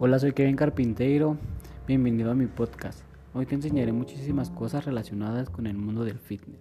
Hola, soy Kevin Carpinteiro. Bienvenido a mi podcast. Hoy te enseñaré muchísimas cosas relacionadas con el mundo del fitness.